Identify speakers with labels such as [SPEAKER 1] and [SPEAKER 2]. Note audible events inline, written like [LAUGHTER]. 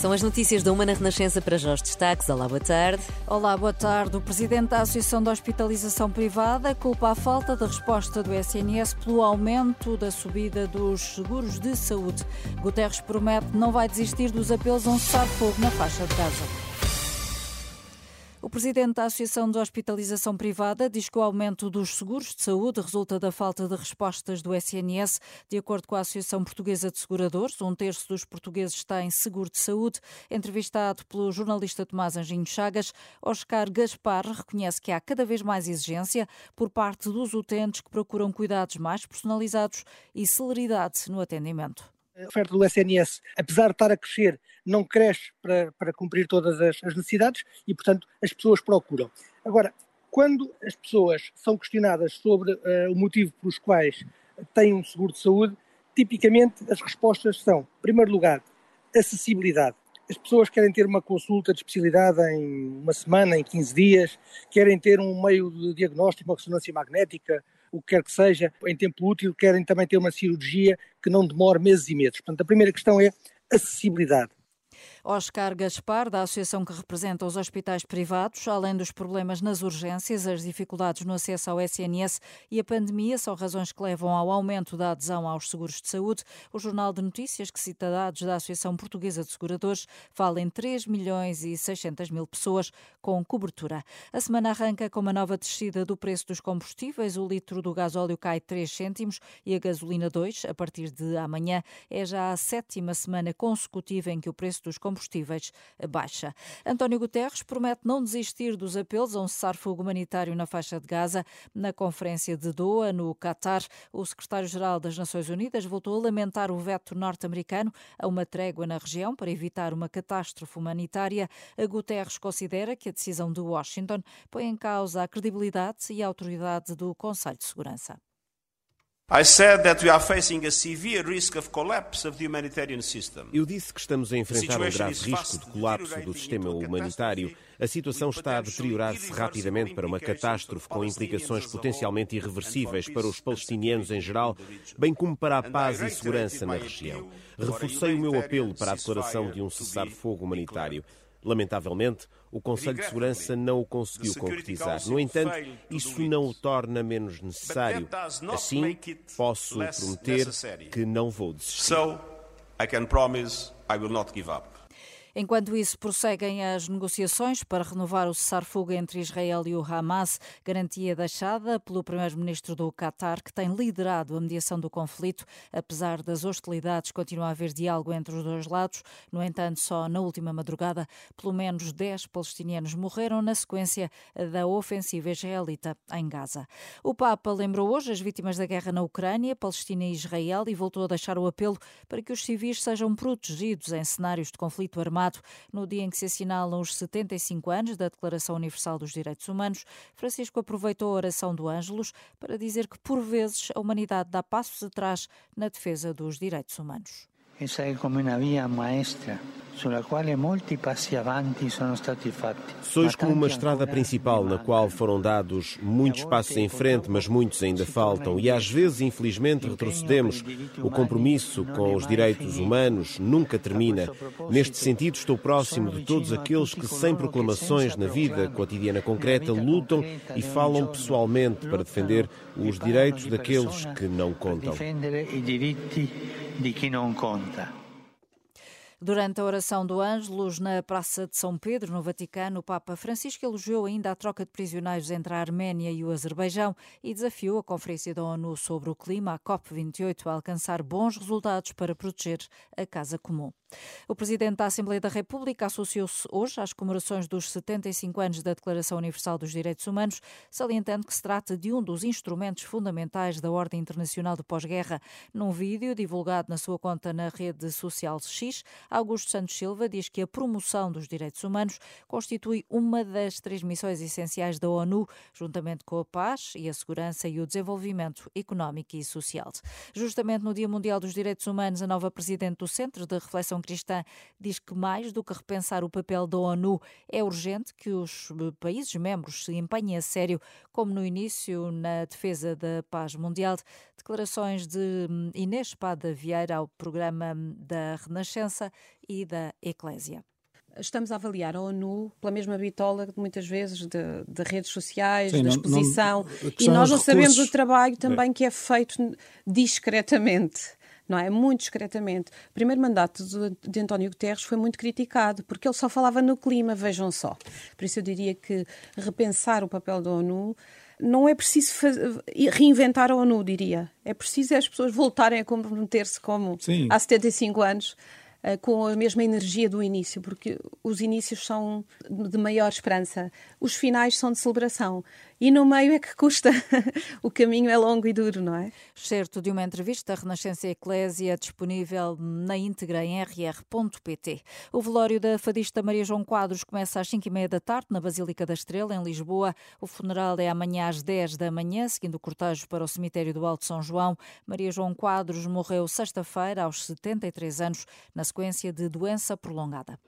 [SPEAKER 1] São as notícias da Uma na Renascença para Jorge Destaques. Olá, boa tarde.
[SPEAKER 2] Olá, boa tarde. O presidente da Associação de Hospitalização Privada culpa a falta de resposta do SNS pelo aumento da subida dos seguros de saúde. Guterres promete não vai desistir dos apelos a um cessar-fogo na faixa de Gaza. O presidente da Associação de Hospitalização Privada diz que o aumento dos seguros de saúde resulta da falta de respostas do SNS. De acordo com a Associação Portuguesa de Seguradores, um terço dos portugueses tem seguro de saúde. Entrevistado pelo jornalista Tomás Anjinho Chagas, Oscar Gaspar reconhece que há cada vez mais exigência por parte dos utentes que procuram cuidados mais personalizados e celeridade no atendimento
[SPEAKER 3] a oferta do SNS, apesar de estar a crescer, não cresce para, para cumprir todas as, as necessidades e, portanto, as pessoas procuram. Agora, quando as pessoas são questionadas sobre uh, o motivo pelos quais têm um seguro de saúde, tipicamente as respostas são, em primeiro lugar, acessibilidade. As pessoas querem ter uma consulta de especialidade em uma semana, em 15 dias, querem ter um meio de diagnóstico, uma ressonância magnética, o que quer que seja, em tempo útil, querem também ter uma cirurgia que não demore meses e meses. Portanto, a primeira questão é acessibilidade.
[SPEAKER 2] Oscar Gaspar, da associação que representa os hospitais privados, além dos problemas nas urgências, as dificuldades no acesso ao SNS e a pandemia são razões que levam ao aumento da adesão aos seguros de saúde. O Jornal de Notícias, que cita dados da Associação Portuguesa de Seguradores, fala em 3 milhões e 600 mil pessoas com cobertura. A semana arranca com uma nova descida do preço dos combustíveis. O litro do gasóleo cai 3 cêntimos e a gasolina 2, a partir de amanhã. É já a sétima semana consecutiva em que o preço dos combustíveis baixa. António Guterres promete não desistir dos apelos a um cessar-fogo humanitário na faixa de Gaza. Na conferência de Doha, no Catar, o secretário-geral das Nações Unidas voltou a lamentar o veto norte-americano a uma trégua na região para evitar uma catástrofe humanitária. A Guterres considera que a decisão de Washington põe em causa a credibilidade e a autoridade do Conselho de Segurança.
[SPEAKER 4] Eu disse que estamos a enfrentar um grave risco de colapso do sistema humanitário. A situação está a deteriorar-se rapidamente para uma catástrofe com implicações potencialmente irreversíveis para os palestinianos em geral, bem como para a paz e segurança na região. Reforcei o meu apelo para a declaração de um cessar-fogo humanitário. Lamentavelmente, o Conselho de Segurança não o conseguiu concretizar. No entanto, isso não o torna menos necessário. Assim, posso prometer que não vou desistir.
[SPEAKER 2] Enquanto isso, prosseguem as negociações para renovar o cessar-fogo entre Israel e o Hamas, garantia deixada pelo primeiro-ministro do Qatar, que tem liderado a mediação do conflito. Apesar das hostilidades, continua a haver diálogo entre os dois lados. No entanto, só na última madrugada, pelo menos 10 palestinianos morreram na sequência da ofensiva israelita em Gaza. O Papa lembrou hoje as vítimas da guerra na Ucrânia, Palestina e Israel e voltou a deixar o apelo para que os civis sejam protegidos em cenários de conflito armado no dia em que se assinalam os 75 anos da Declaração Universal dos Direitos Humanos, Francisco aproveitou a oração do Ângelus para dizer que, por vezes, a humanidade dá passos atrás na defesa dos direitos humanos.
[SPEAKER 5] Como uma via maestra
[SPEAKER 4] Sois como uma estrada principal na qual foram dados muitos passos em frente, mas muitos ainda faltam. E às vezes, infelizmente, retrocedemos. O compromisso com os direitos humanos nunca termina. Neste sentido, estou próximo de todos aqueles que, sem proclamações na vida cotidiana concreta, lutam e falam pessoalmente para defender os direitos daqueles que não contam
[SPEAKER 5] de quem não conta.
[SPEAKER 2] Durante a oração do Ângelus na Praça de São Pedro, no Vaticano, o Papa Francisco elogiou ainda a troca de prisioneiros entre a Arménia e o Azerbaijão e desafiou a Conferência da ONU sobre o Clima, a COP28, a alcançar bons resultados para proteger a casa comum. O Presidente da Assembleia da República associou-se hoje às comemorações dos 75 anos da Declaração Universal dos Direitos Humanos, salientando que se trata de um dos instrumentos fundamentais da ordem internacional do pós-guerra. Num vídeo divulgado na sua conta na rede social X, Augusto Santos Silva diz que a promoção dos direitos humanos constitui uma das três missões essenciais da ONU, juntamente com a paz e a segurança e o desenvolvimento económico e social. Justamente no Dia Mundial dos Direitos Humanos, a nova Presidente do Centro de Reflexão Cristã diz que mais do que repensar o papel da ONU, é urgente que os países membros se empenhem a sério, como no início na defesa da paz mundial. Declarações de hum, Inês Espada Vieira ao programa da Renascença e da Eclésia
[SPEAKER 6] estamos a avaliar a ONU pela mesma bitola, muitas vezes, de, de redes sociais, Sim, da exposição, não, não, e nós não sabemos o trabalho também é. que é feito discretamente. Não é? Muito discretamente. O primeiro mandato de, de António Guterres foi muito criticado, porque ele só falava no clima, vejam só. Por isso eu diria que repensar o papel da ONU não é preciso reinventar a ONU, diria. É preciso as pessoas voltarem a comprometer-se como Sim. há 75 anos com a mesma energia do início, porque os inícios são de maior esperança, os finais são de celebração. E no meio é que custa. [LAUGHS] o caminho é longo e duro, não é?
[SPEAKER 2] Certo de uma entrevista da Renascença Eclésia disponível na íntegra em rr.pt. O velório da fadista Maria João Quadros começa às 5 e meia da tarde na Basílica da Estrela, em Lisboa. O funeral é amanhã às 10 da manhã, seguindo o cortejo para o cemitério do Alto São João. Maria João Quadros morreu sexta-feira, aos 73 anos, na sequência de doença prolongada.